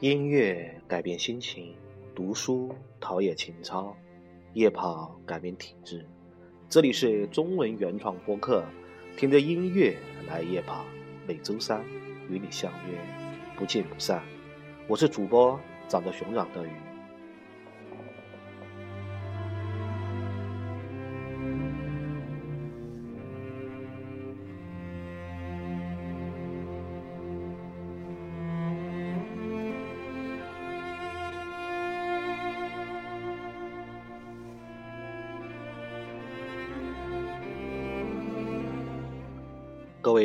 音乐改变心情，读书陶冶情操，夜跑改变体质。这里是中文原创播客，听着音乐来夜跑。每周三与你相约，不见不散。我是主播长着熊掌的鱼。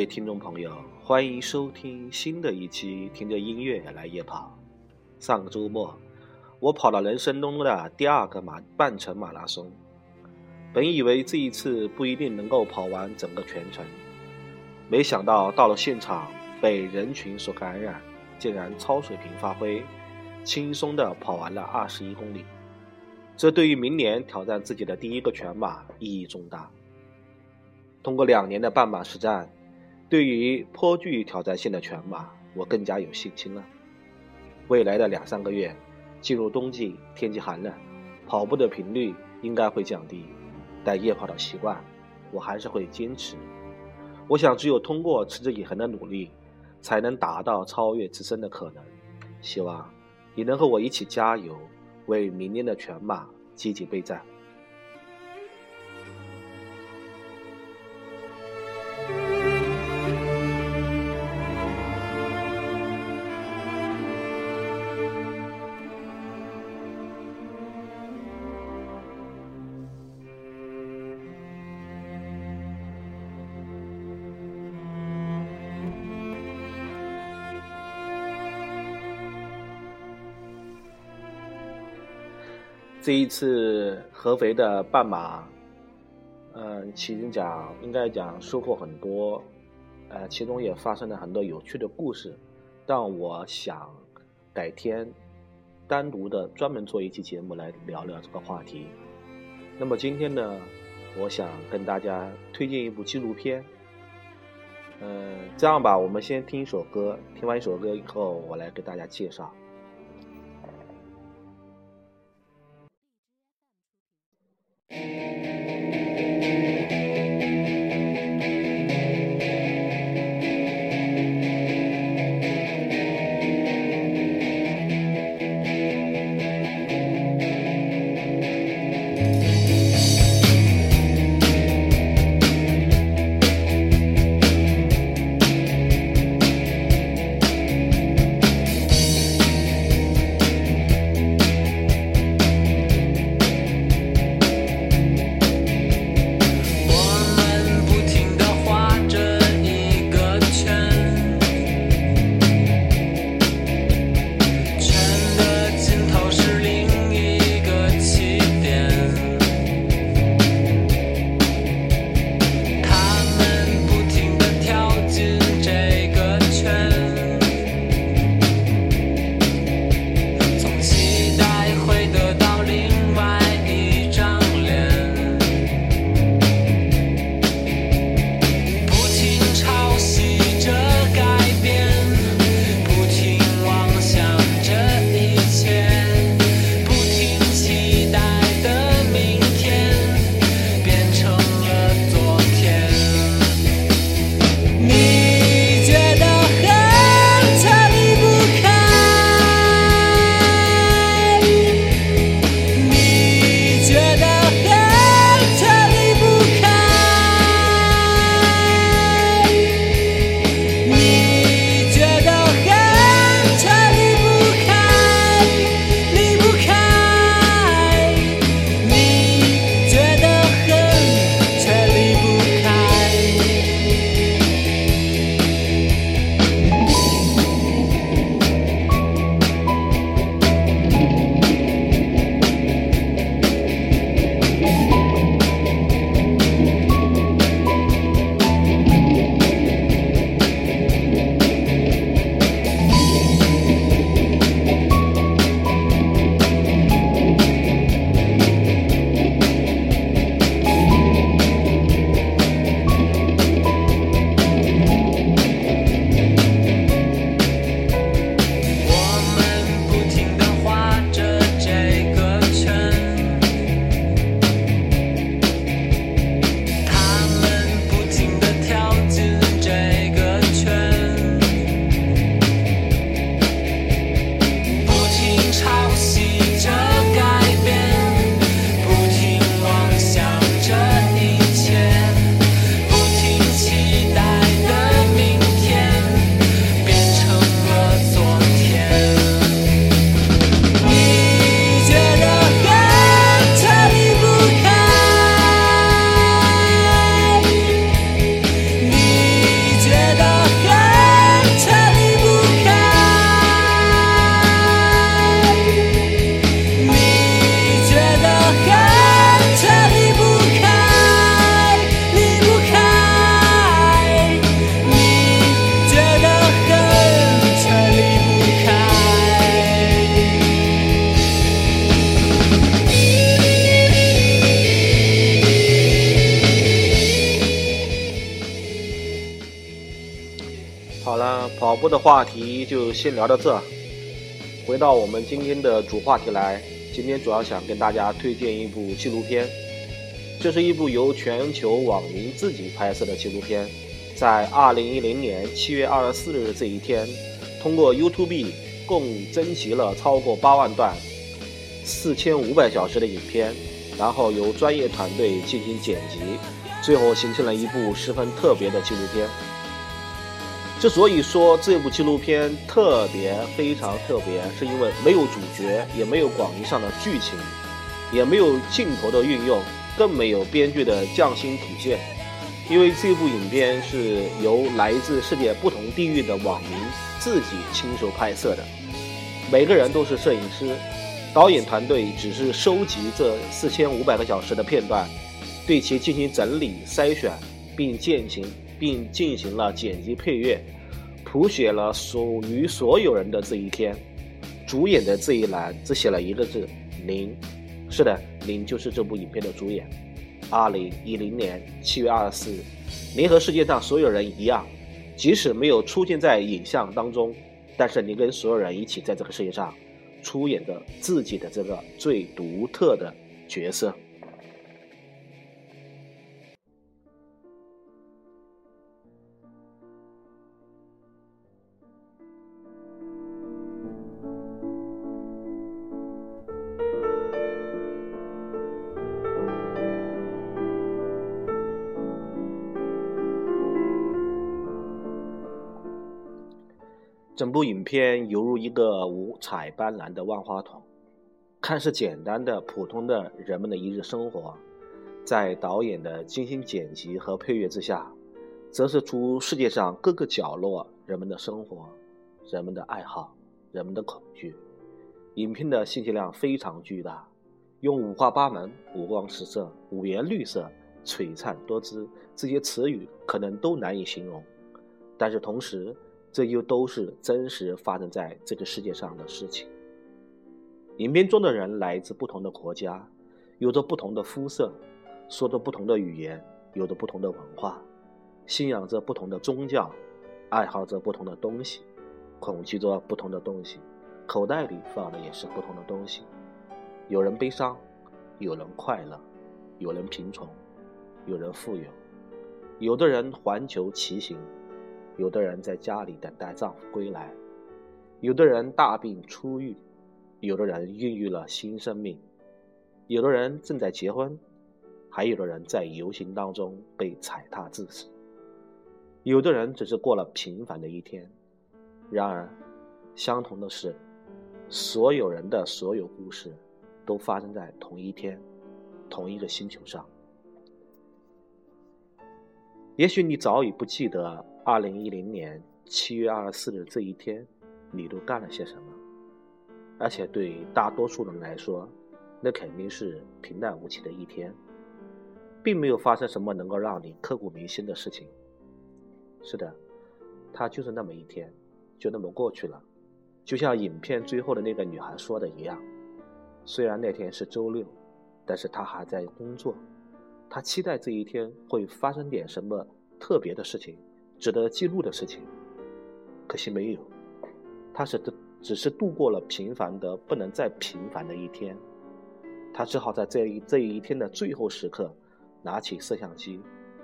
听众朋友，欢迎收听新的一期《听着音乐来夜跑》。上个周末，我跑了人生中的第二个马半程马拉松。本以为这一次不一定能够跑完整个全程，没想到到了现场被人群所感染，竟然超水平发挥，轻松的跑完了二十一公里。这对于明年挑战自己的第一个全马意义重大。通过两年的半马实战。对于颇具挑战性的全马，我更加有信心了。未来的两三个月，进入冬季，天气寒冷，跑步的频率应该会降低，但夜跑的习惯，我还是会坚持。我想，只有通过持之以恒的努力，才能达到超越自身的可能。希望你能和我一起加油，为明年的全马积极备战。这一次合肥的半马，嗯，其实讲应该讲收获很多，呃，其中也发生了很多有趣的故事，但我想改天单独的专门做一期节目来聊聊这个话题。那么今天呢，我想跟大家推荐一部纪录片。嗯，这样吧，我们先听一首歌，听完一首歌以后，我来给大家介绍。话题就先聊到这。回到我们今天的主话题来，今天主要想跟大家推荐一部纪录片。这是一部由全球网民自己拍摄的纪录片，在二零一零年七月二十四日这一天，通过 YouTube 共征集了超过八万段、四千五百小时的影片，然后由专业团队进行剪辑，最后形成了一部十分特别的纪录片。之所以说这部纪录片特别非常特别，是因为没有主角，也没有广义上的剧情，也没有镜头的运用，更没有编剧的匠心体现。因为这部影片是由来自世界不同地域的网民自己亲手拍摄的，每个人都是摄影师，导演团队只是收集这四千五百个小时的片段，对其进行整理筛选，并践行。并进行了剪辑配乐，谱写了属于所有人的这一天。主演的这一栏只写了一个字：零。是的，零就是这部影片的主演。二零一零年七月二十四日，您和世界上所有人一样，即使没有出现在影像当中，但是你跟所有人一起在这个世界上，出演着自己的这个最独特的角色。整部影片犹如一个五彩斑斓的万花筒，看似简单的、普通的人们的一日生活，在导演的精心剪辑和配乐之下，折射出世界上各个角落人们的生活、人们的爱好、人们的恐惧。影片的信息量非常巨大，用五花八门、五光十色、五颜六色、璀璨多姿这些词语可能都难以形容，但是同时。这又都是真实发生在这个世界上的事情。影片中的人来自不同的国家，有着不同的肤色，说着不同的语言，有着不同的文化，信仰着不同的宗教，爱好着不同的东西，恐惧着不同的东西，口袋里放的也是不同的东西。有人悲伤，有人快乐，有人贫穷，有人富有，有的人环球骑行。有的人在家里等待丈夫归来，有的人大病初愈，有的人孕育了新生命，有的人正在结婚，还有的人在游行当中被踩踏致死。有的人只是过了平凡的一天，然而，相同的是，所有人的所有故事都发生在同一天，同一个星球上。也许你早已不记得。二零一零年七月二十四日这一天，你都干了些什么？而且对大多数人来说，那肯定是平淡无奇的一天，并没有发生什么能够让你刻骨铭心的事情。是的，他就是那么一天，就那么过去了。就像影片最后的那个女孩说的一样，虽然那天是周六，但是她还在工作，她期待这一天会发生点什么特别的事情。值得记录的事情，可惜没有。他是只只是度过了平凡的不能再平凡的一天，他只好在这一这一天的最后时刻，拿起摄像机，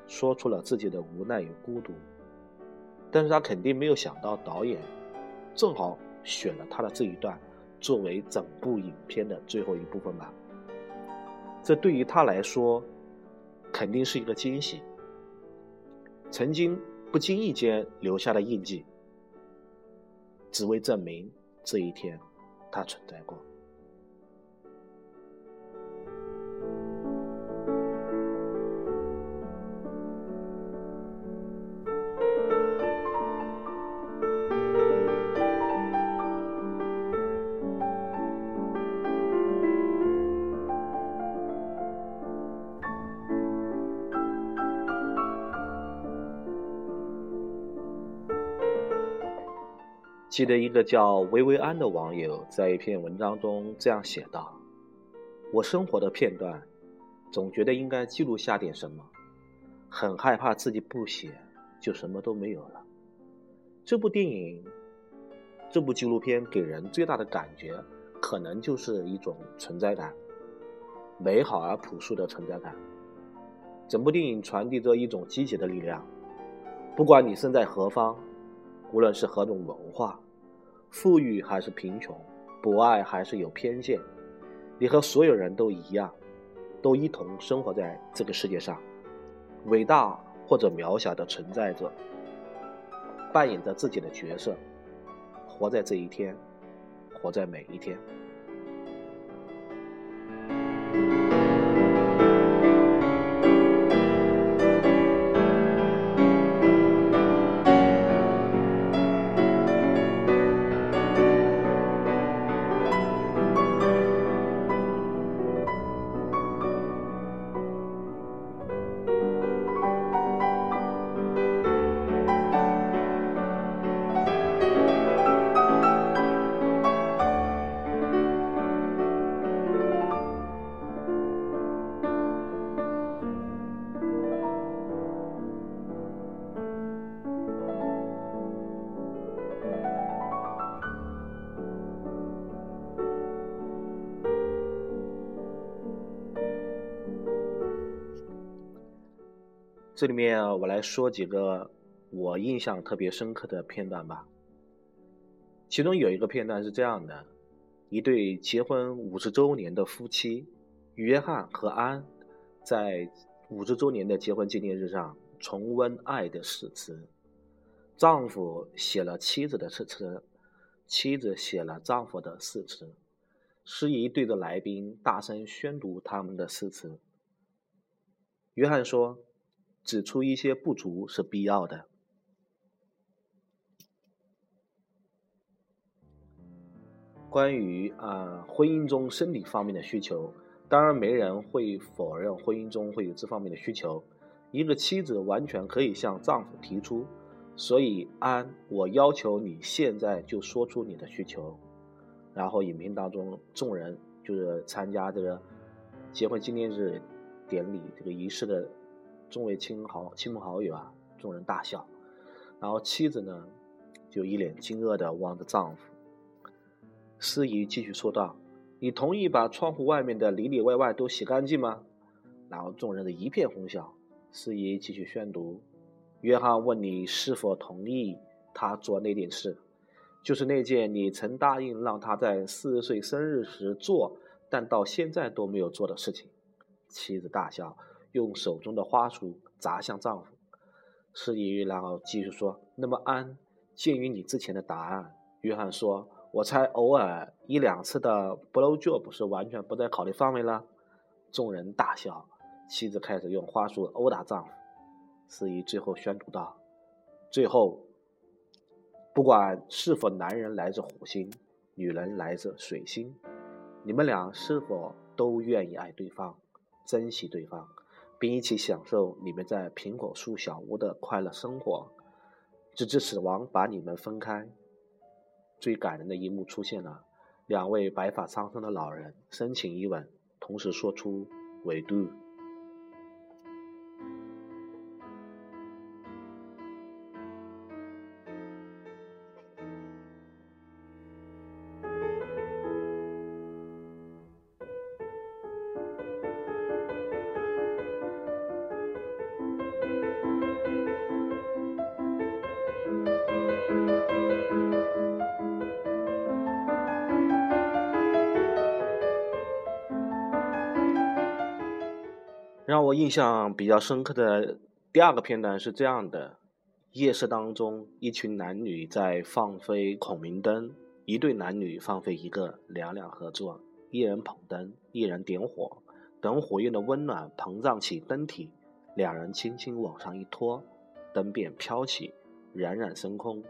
说出了自己的无奈与孤独。但是他肯定没有想到，导演正好选了他的这一段作为整部影片的最后一部分吧。这对于他来说，肯定是一个惊喜。曾经。不经意间留下的印记，只为证明这一天，它存在过。记得一个叫薇薇安的网友在一篇文章中这样写道：“我生活的片段，总觉得应该记录下点什么，很害怕自己不写就什么都没有了。这部电影、这部纪录片给人最大的感觉，可能就是一种存在感，美好而朴素的存在感。整部电影传递着一种积极的力量，不管你身在何方，无论是何种文化，富裕还是贫穷，博爱还是有偏见，你和所有人都一样，都一同生活在这个世界上，伟大或者渺小的存在着，扮演着自己的角色，活在这一天，活在每一天。这里面我来说几个我印象特别深刻的片段吧。其中有一个片段是这样的：一对结婚五十周年的夫妻，约翰和安，在五十周年的结婚纪念日上重温爱的誓词。丈夫写了妻子的誓词，妻子写了丈夫的誓词。司仪对着来宾大声宣读他们的誓词。约翰说。指出一些不足是必要的。关于啊婚姻中生理方面的需求，当然没人会否认婚姻中会有这方面的需求。一个妻子完全可以向丈夫提出，所以安，我要求你现在就说出你的需求。然后影片当中众人就是参加这个结婚纪念日典礼这个仪式的。众位亲好亲朋好友啊，众人大笑，然后妻子呢，就一脸惊愕的望着丈夫。司仪继续说道：“你同意把窗户外面的里里外外都洗干净吗？”然后众人的一片哄笑。司仪继续宣读：“约翰问你是否同意他做那件事，就是那件你曾答应让他在四十岁生日时做，但到现在都没有做的事情。”妻子大笑。用手中的花束砸向丈夫，司仪然后继续说：“那么安，鉴于你之前的答案，约翰说，我猜偶尔一两次的 blow job 是完全不在考虑范围了。”众人大笑，妻子开始用花束殴打丈夫。司仪最后宣读道：“最后，不管是否男人来自火星，女人来自水星，你们俩是否都愿意爱对方，珍惜对方？”并一起享受你们在苹果树小屋的快乐生活，直至死亡把你们分开。最感人的一幕出现了，两位白发苍苍的老人深情一吻，同时说出 “We do”。印象比较深刻的第二个片段是这样的：夜市当中，一群男女在放飞孔明灯，一对男女放飞一个，两两合作，一人捧灯，一人点火，等火焰的温暖膨胀起灯体，两人轻轻往上一托，灯便飘起，冉冉升空。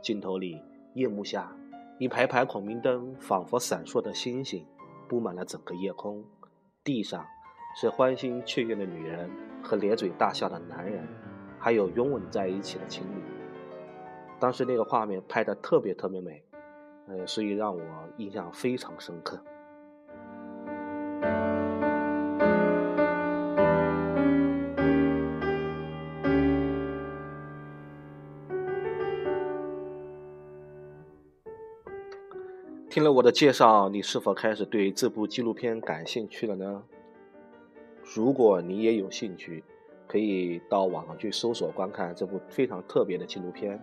镜头里，夜幕下，一排排孔明灯仿佛闪烁的星星，布满了整个夜空，地上。是欢欣雀跃的女人和咧嘴大笑的男人，还有拥吻在一起的情侣。当时那个画面拍的特别特别美，呃，所以让我印象非常深刻。听了我的介绍，你是否开始对这部纪录片感兴趣了呢？如果你也有兴趣，可以到网上去搜索观看这部非常特别的纪录片。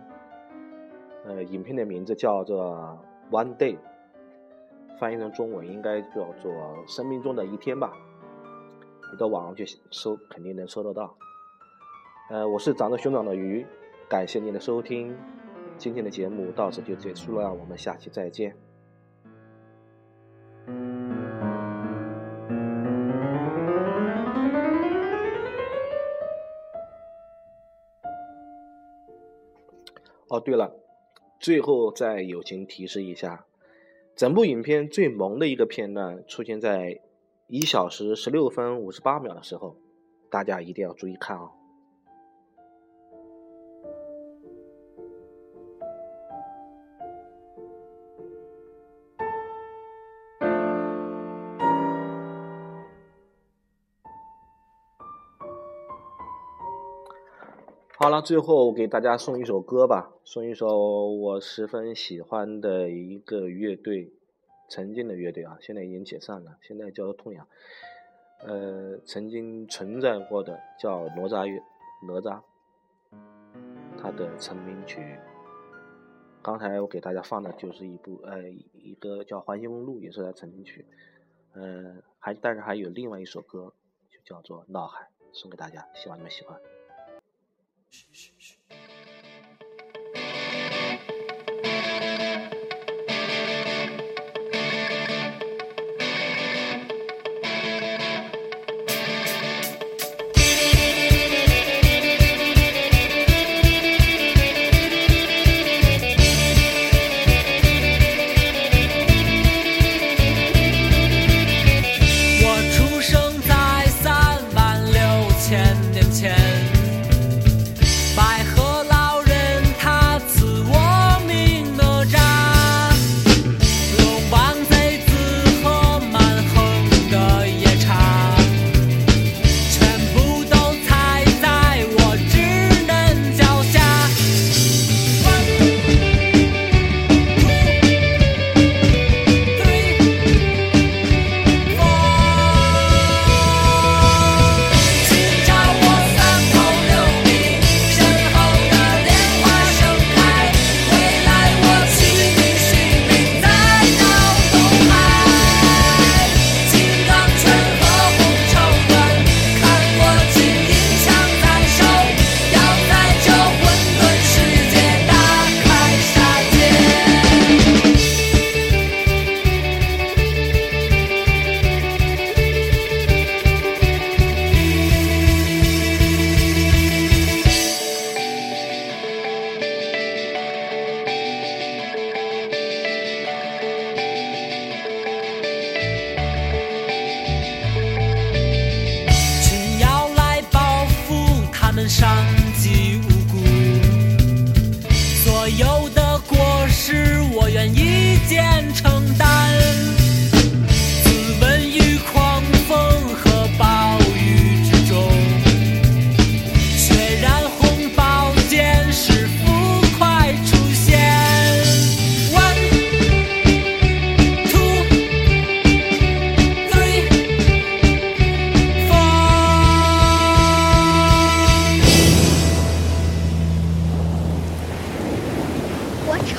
呃，影片的名字叫做《One Day》，翻译成中文应该叫做《生命中的一天》吧。你到网上去搜，肯定能搜得到。呃，我是长着熊掌的鱼，感谢您的收听，今天的节目到此就结束了，我们下期再见。哦，对了，最后再友情提示一下，整部影片最萌的一个片段出现在一小时十六分五十八秒的时候，大家一定要注意看哦。了，最后给大家送一首歌吧，送一首我十分喜欢的一个乐队，曾经的乐队啊，现在已经解散了，现在叫痛仰。呃，曾经存在过的叫哪吒乐，哪吒，他的成名曲。刚才我给大家放的就是一部呃一个叫《环形公路》，也是他成名曲。呃，还但是还有另外一首歌，就叫做《闹海》，送给大家，希望你们喜欢。是是是。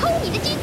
偷你的金